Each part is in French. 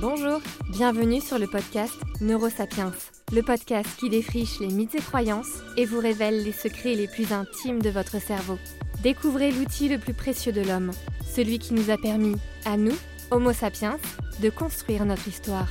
Bonjour, bienvenue sur le podcast Neurosapiens, le podcast qui défriche les mythes et croyances et vous révèle les secrets les plus intimes de votre cerveau. Découvrez l'outil le plus précieux de l'homme, celui qui nous a permis, à nous, Homo sapiens, de construire notre histoire.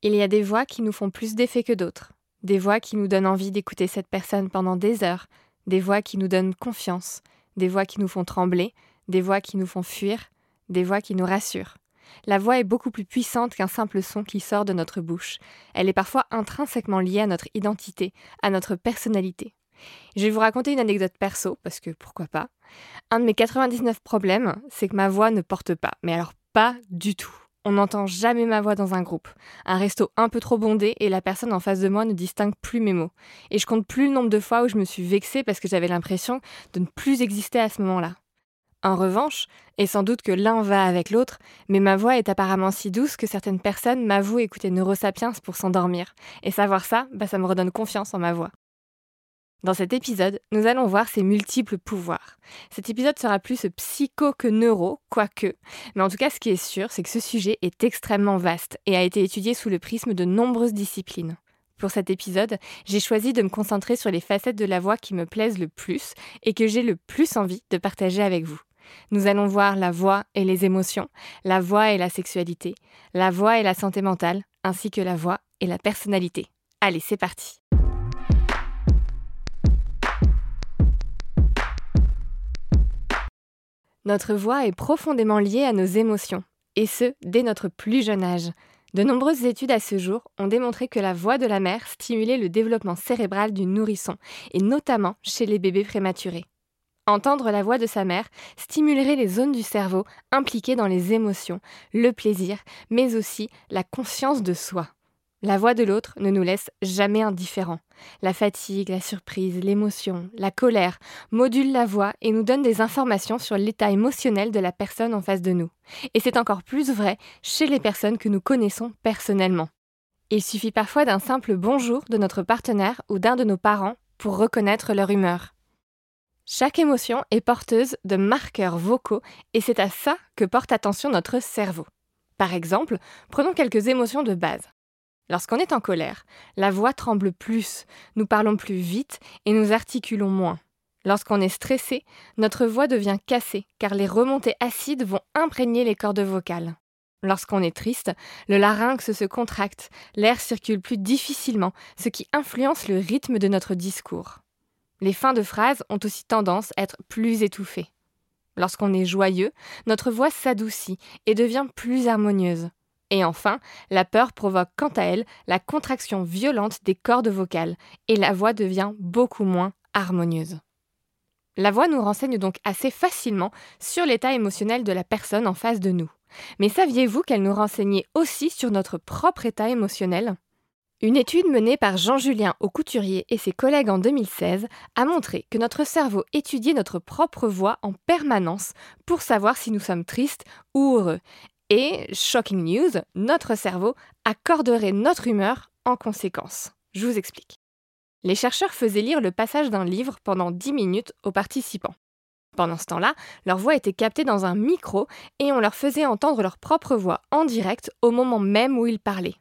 Il y a des voix qui nous font plus d'effet que d'autres, des voix qui nous donnent envie d'écouter cette personne pendant des heures, des voix qui nous donnent confiance, des voix qui nous font trembler, des voix qui nous font fuir, des voix qui nous rassurent. La voix est beaucoup plus puissante qu'un simple son qui sort de notre bouche. Elle est parfois intrinsèquement liée à notre identité, à notre personnalité. Je vais vous raconter une anecdote perso, parce que pourquoi pas. Un de mes 99 problèmes, c'est que ma voix ne porte pas, mais alors pas du tout. On n'entend jamais ma voix dans un groupe. Un resto un peu trop bondé et la personne en face de moi ne distingue plus mes mots. Et je compte plus le nombre de fois où je me suis vexée parce que j'avais l'impression de ne plus exister à ce moment-là. En revanche, et sans doute que l'un va avec l'autre, mais ma voix est apparemment si douce que certaines personnes m'avouent écouter Neurosapiens pour s'endormir. Et savoir ça, bah ça me redonne confiance en ma voix. Dans cet épisode, nous allons voir ses multiples pouvoirs. Cet épisode sera plus psycho que neuro, quoique, mais en tout cas ce qui est sûr, c'est que ce sujet est extrêmement vaste et a été étudié sous le prisme de nombreuses disciplines. Pour cet épisode, j'ai choisi de me concentrer sur les facettes de la voix qui me plaisent le plus et que j'ai le plus envie de partager avec vous. Nous allons voir la voix et les émotions, la voix et la sexualité, la voix et la santé mentale, ainsi que la voix et la personnalité. Allez, c'est parti Notre voix est profondément liée à nos émotions, et ce, dès notre plus jeune âge. De nombreuses études à ce jour ont démontré que la voix de la mère stimulait le développement cérébral du nourrisson, et notamment chez les bébés prématurés. Entendre la voix de sa mère stimulerait les zones du cerveau impliquées dans les émotions, le plaisir, mais aussi la conscience de soi. La voix de l'autre ne nous laisse jamais indifférents. La fatigue, la surprise, l'émotion, la colère modulent la voix et nous donnent des informations sur l'état émotionnel de la personne en face de nous. Et c'est encore plus vrai chez les personnes que nous connaissons personnellement. Il suffit parfois d'un simple bonjour de notre partenaire ou d'un de nos parents pour reconnaître leur humeur. Chaque émotion est porteuse de marqueurs vocaux et c'est à ça que porte attention notre cerveau. Par exemple, prenons quelques émotions de base. Lorsqu'on est en colère, la voix tremble plus, nous parlons plus vite et nous articulons moins. Lorsqu'on est stressé, notre voix devient cassée car les remontées acides vont imprégner les cordes vocales. Lorsqu'on est triste, le larynx se contracte, l'air circule plus difficilement, ce qui influence le rythme de notre discours. Les fins de phrases ont aussi tendance à être plus étouffées. Lorsqu'on est joyeux, notre voix s'adoucit et devient plus harmonieuse. Et enfin, la peur provoque quant à elle la contraction violente des cordes vocales et la voix devient beaucoup moins harmonieuse. La voix nous renseigne donc assez facilement sur l'état émotionnel de la personne en face de nous. Mais saviez-vous qu'elle nous renseignait aussi sur notre propre état émotionnel? Une étude menée par Jean-Julien Aucouturier et ses collègues en 2016 a montré que notre cerveau étudiait notre propre voix en permanence pour savoir si nous sommes tristes ou heureux, et, shocking news, notre cerveau accorderait notre humeur en conséquence. Je vous explique. Les chercheurs faisaient lire le passage d'un livre pendant 10 minutes aux participants. Pendant ce temps-là, leur voix était captée dans un micro et on leur faisait entendre leur propre voix en direct au moment même où ils parlaient.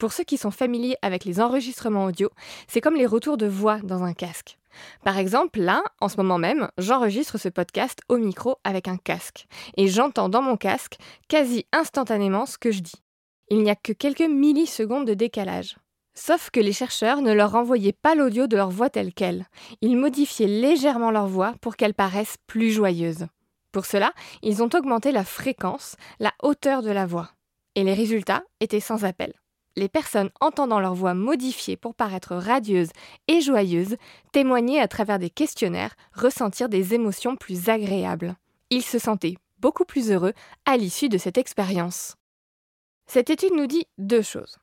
Pour ceux qui sont familiers avec les enregistrements audio, c'est comme les retours de voix dans un casque. Par exemple, là, en ce moment même, j'enregistre ce podcast au micro avec un casque, et j'entends dans mon casque quasi instantanément ce que je dis. Il n'y a que quelques millisecondes de décalage. Sauf que les chercheurs ne leur renvoyaient pas l'audio de leur voix telle qu'elle. Ils modifiaient légèrement leur voix pour qu'elle paraisse plus joyeuse. Pour cela, ils ont augmenté la fréquence, la hauteur de la voix. Et les résultats étaient sans appel les personnes entendant leur voix modifiée pour paraître radieuse et joyeuse témoignaient à travers des questionnaires ressentir des émotions plus agréables. Ils se sentaient beaucoup plus heureux à l'issue de cette expérience. Cette étude nous dit deux choses.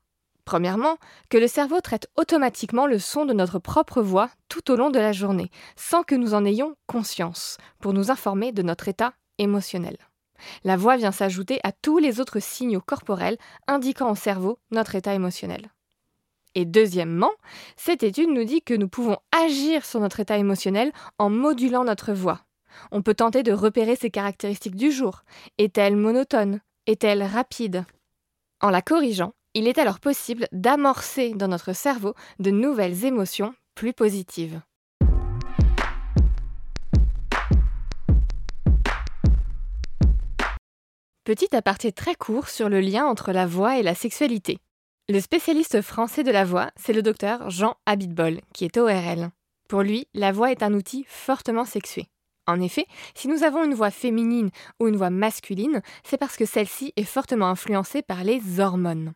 Premièrement, que le cerveau traite automatiquement le son de notre propre voix tout au long de la journée, sans que nous en ayons conscience, pour nous informer de notre état émotionnel. La voix vient s'ajouter à tous les autres signaux corporels indiquant au cerveau notre état émotionnel. Et deuxièmement, cette étude nous dit que nous pouvons agir sur notre état émotionnel en modulant notre voix. On peut tenter de repérer ses caractéristiques du jour. Est-elle monotone? Est-elle rapide? En la corrigeant, il est alors possible d'amorcer dans notre cerveau de nouvelles émotions plus positives. Petit aparté très court sur le lien entre la voix et la sexualité. Le spécialiste français de la voix, c'est le docteur Jean Habitbol, qui est ORL. Pour lui, la voix est un outil fortement sexué. En effet, si nous avons une voix féminine ou une voix masculine, c'est parce que celle-ci est fortement influencée par les hormones.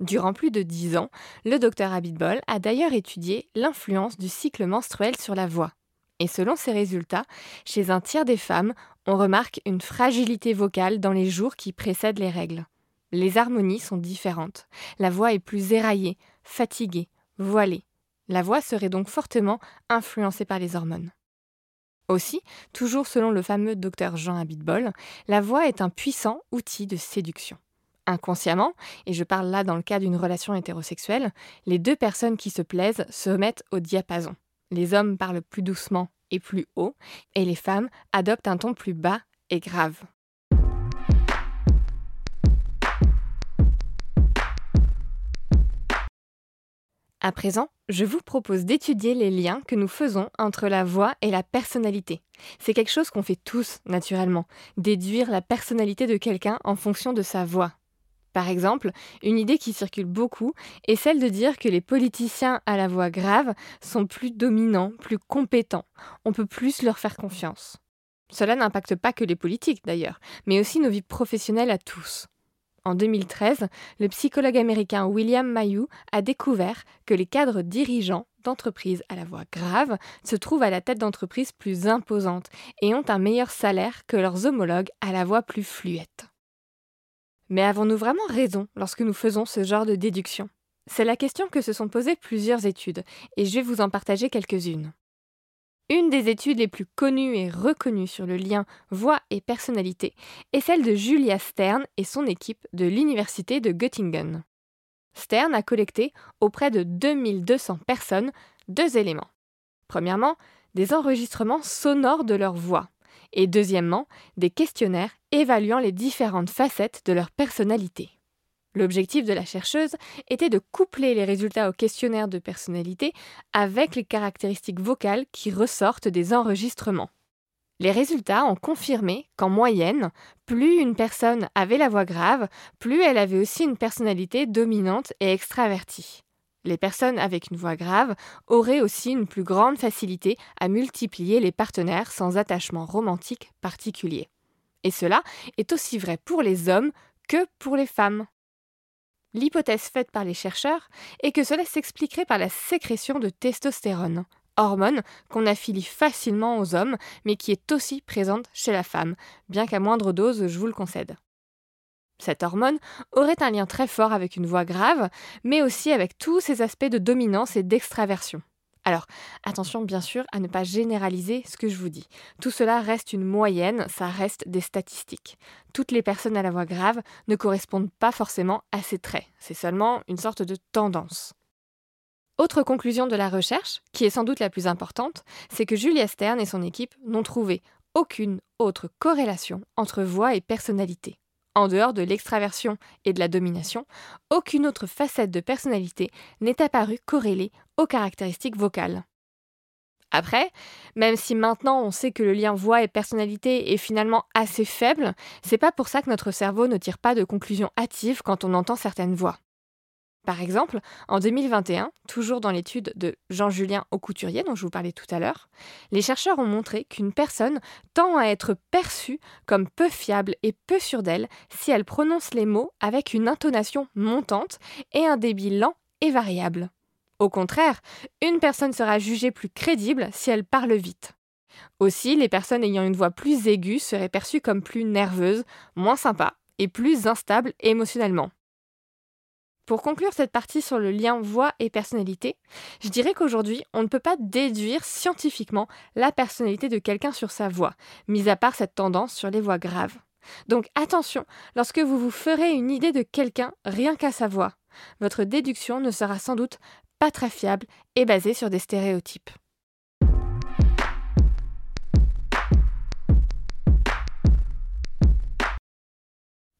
Durant plus de dix ans, le docteur Habitbol a d'ailleurs étudié l'influence du cycle menstruel sur la voix. Et selon ses résultats, chez un tiers des femmes, on remarque une fragilité vocale dans les jours qui précèdent les règles. Les harmonies sont différentes. La voix est plus éraillée, fatiguée, voilée. La voix serait donc fortement influencée par les hormones. Aussi, toujours selon le fameux docteur Jean Habitbol, la voix est un puissant outil de séduction. Inconsciemment, et je parle là dans le cas d'une relation hétérosexuelle, les deux personnes qui se plaisent se mettent au diapason. Les hommes parlent plus doucement et plus haut, et les femmes adoptent un ton plus bas et grave. À présent, je vous propose d'étudier les liens que nous faisons entre la voix et la personnalité. C'est quelque chose qu'on fait tous naturellement, déduire la personnalité de quelqu'un en fonction de sa voix. Par exemple, une idée qui circule beaucoup est celle de dire que les politiciens à la voix grave sont plus dominants, plus compétents. On peut plus leur faire confiance. Cela n'impacte pas que les politiques d'ailleurs, mais aussi nos vies professionnelles à tous. En 2013, le psychologue américain William Mayou a découvert que les cadres dirigeants d'entreprises à la voix grave se trouvent à la tête d'entreprises plus imposantes et ont un meilleur salaire que leurs homologues à la voix plus fluette. Mais avons-nous vraiment raison lorsque nous faisons ce genre de déduction? C'est la question que se sont posées plusieurs études, et je vais vous en partager quelques-unes. Une des études les plus connues et reconnues sur le lien voix et personnalité est celle de Julia Stern et son équipe de l'Université de Göttingen. Stern a collecté auprès de 2200 personnes deux éléments. Premièrement, des enregistrements sonores de leur voix, et deuxièmement, des questionnaires évaluant les différentes facettes de leur personnalité. L'objectif de la chercheuse était de coupler les résultats au questionnaire de personnalité avec les caractéristiques vocales qui ressortent des enregistrements. Les résultats ont confirmé qu'en moyenne, plus une personne avait la voix grave, plus elle avait aussi une personnalité dominante et extravertie. Les personnes avec une voix grave auraient aussi une plus grande facilité à multiplier les partenaires sans attachement romantique particulier. Et cela est aussi vrai pour les hommes que pour les femmes. L'hypothèse faite par les chercheurs est que cela s'expliquerait par la sécrétion de testostérone, hormone qu'on affilie facilement aux hommes, mais qui est aussi présente chez la femme, bien qu'à moindre dose, je vous le concède. Cette hormone aurait un lien très fort avec une voix grave, mais aussi avec tous ces aspects de dominance et d'extraversion. Alors, attention bien sûr à ne pas généraliser ce que je vous dis. Tout cela reste une moyenne, ça reste des statistiques. Toutes les personnes à la voix grave ne correspondent pas forcément à ces traits, c'est seulement une sorte de tendance. Autre conclusion de la recherche, qui est sans doute la plus importante, c'est que Julia Stern et son équipe n'ont trouvé aucune autre corrélation entre voix et personnalité. En dehors de l'extraversion et de la domination, aucune autre facette de personnalité n'est apparue corrélée aux caractéristiques vocales. Après, même si maintenant on sait que le lien voix et personnalité est finalement assez faible, c'est pas pour ça que notre cerveau ne tire pas de conclusions hâtives quand on entend certaines voix. Par exemple, en 2021, toujours dans l'étude de Jean-Julien Aucouturier dont je vous parlais tout à l'heure, les chercheurs ont montré qu'une personne tend à être perçue comme peu fiable et peu sûre d'elle si elle prononce les mots avec une intonation montante et un débit lent et variable. Au contraire, une personne sera jugée plus crédible si elle parle vite. Aussi, les personnes ayant une voix plus aiguë seraient perçues comme plus nerveuses, moins sympas et plus instables émotionnellement. Pour conclure cette partie sur le lien voix et personnalité, je dirais qu'aujourd'hui, on ne peut pas déduire scientifiquement la personnalité de quelqu'un sur sa voix, mis à part cette tendance sur les voix graves. Donc attention, lorsque vous vous ferez une idée de quelqu'un rien qu'à sa voix, votre déduction ne sera sans doute pas très fiable et basée sur des stéréotypes.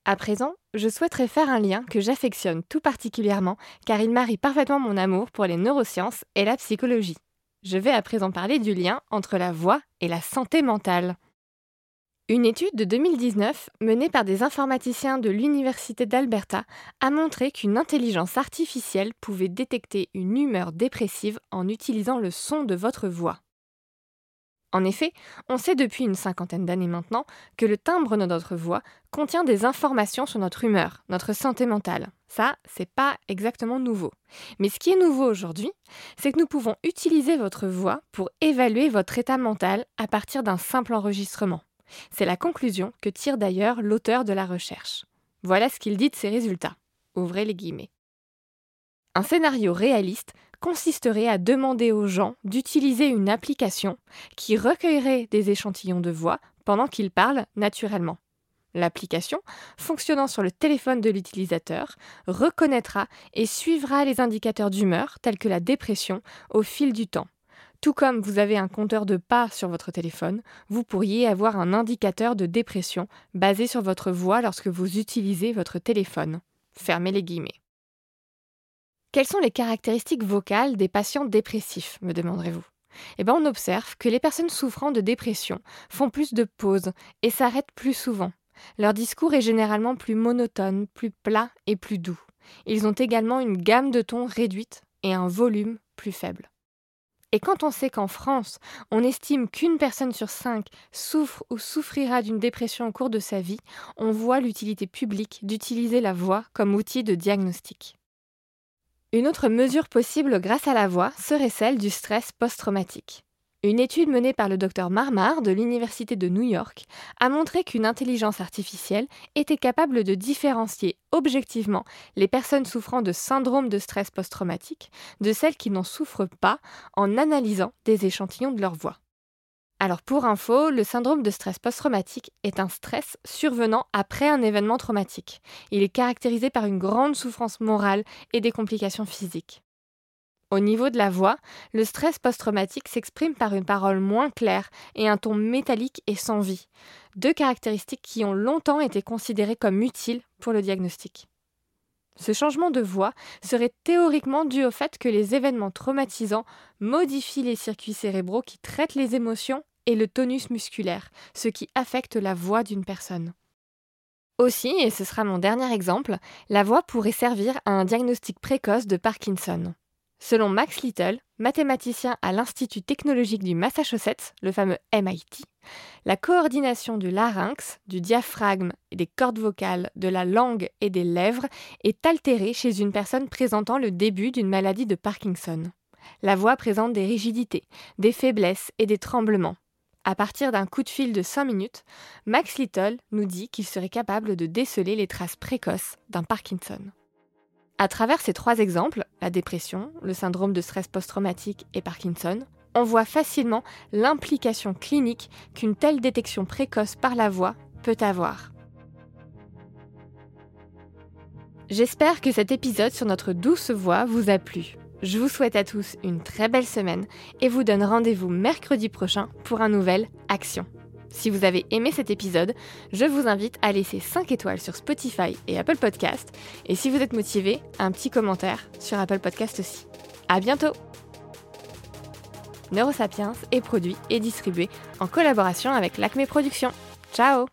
À présent, je souhaiterais faire un lien que j'affectionne tout particulièrement car il marie parfaitement mon amour pour les neurosciences et la psychologie. Je vais à présent parler du lien entre la voix et la santé mentale. Une étude de 2019 menée par des informaticiens de l'Université d'Alberta a montré qu'une intelligence artificielle pouvait détecter une humeur dépressive en utilisant le son de votre voix. En effet, on sait depuis une cinquantaine d'années maintenant que le timbre de notre voix contient des informations sur notre humeur, notre santé mentale. Ça, c'est pas exactement nouveau. Mais ce qui est nouveau aujourd'hui, c'est que nous pouvons utiliser votre voix pour évaluer votre état mental à partir d'un simple enregistrement. C'est la conclusion que tire d'ailleurs l'auteur de la recherche. Voilà ce qu'il dit de ses résultats. Ouvrez les guillemets. Un scénario réaliste consisterait à demander aux gens d'utiliser une application qui recueillerait des échantillons de voix pendant qu'ils parlent naturellement. L'application, fonctionnant sur le téléphone de l'utilisateur, reconnaîtra et suivra les indicateurs d'humeur tels que la dépression au fil du temps. Tout comme vous avez un compteur de pas sur votre téléphone, vous pourriez avoir un indicateur de dépression basé sur votre voix lorsque vous utilisez votre téléphone. Fermez les guillemets. Quelles sont les caractéristiques vocales des patients dépressifs, me demanderez-vous? Eh bien, on observe que les personnes souffrant de dépression font plus de pauses et s'arrêtent plus souvent. Leur discours est généralement plus monotone, plus plat et plus doux. Ils ont également une gamme de tons réduite et un volume plus faible. Et quand on sait qu'en France, on estime qu'une personne sur cinq souffre ou souffrira d'une dépression au cours de sa vie, on voit l'utilité publique d'utiliser la voix comme outil de diagnostic. Une autre mesure possible grâce à la voix serait celle du stress post-traumatique. Une étude menée par le docteur Marmar de l'Université de New York a montré qu'une intelligence artificielle était capable de différencier objectivement les personnes souffrant de syndrome de stress post-traumatique de celles qui n'en souffrent pas en analysant des échantillons de leur voix. Alors pour info, le syndrome de stress post-traumatique est un stress survenant après un événement traumatique. Il est caractérisé par une grande souffrance morale et des complications physiques. Au niveau de la voix, le stress post-traumatique s'exprime par une parole moins claire et un ton métallique et sans vie, deux caractéristiques qui ont longtemps été considérées comme utiles pour le diagnostic. Ce changement de voix serait théoriquement dû au fait que les événements traumatisants modifient les circuits cérébraux qui traitent les émotions et le tonus musculaire, ce qui affecte la voix d'une personne. Aussi, et ce sera mon dernier exemple, la voix pourrait servir à un diagnostic précoce de Parkinson. Selon Max Little, mathématicien à l'Institut technologique du Massachusetts, le fameux MIT, la coordination du larynx, du diaphragme et des cordes vocales, de la langue et des lèvres est altérée chez une personne présentant le début d'une maladie de Parkinson. La voix présente des rigidités, des faiblesses et des tremblements. À partir d'un coup de fil de 5 minutes, Max Little nous dit qu'il serait capable de déceler les traces précoces d'un Parkinson. À travers ces trois exemples, la dépression, le syndrome de stress post-traumatique et Parkinson, on voit facilement l'implication clinique qu'une telle détection précoce par la voix peut avoir. J'espère que cet épisode sur notre douce voix vous a plu. Je vous souhaite à tous une très belle semaine et vous donne rendez-vous mercredi prochain pour un nouvel Action. Si vous avez aimé cet épisode, je vous invite à laisser 5 étoiles sur Spotify et Apple Podcast. Et si vous êtes motivé, un petit commentaire sur Apple Podcast aussi. À bientôt! Neurosapiens est produit et distribué en collaboration avec l'Acme Productions. Ciao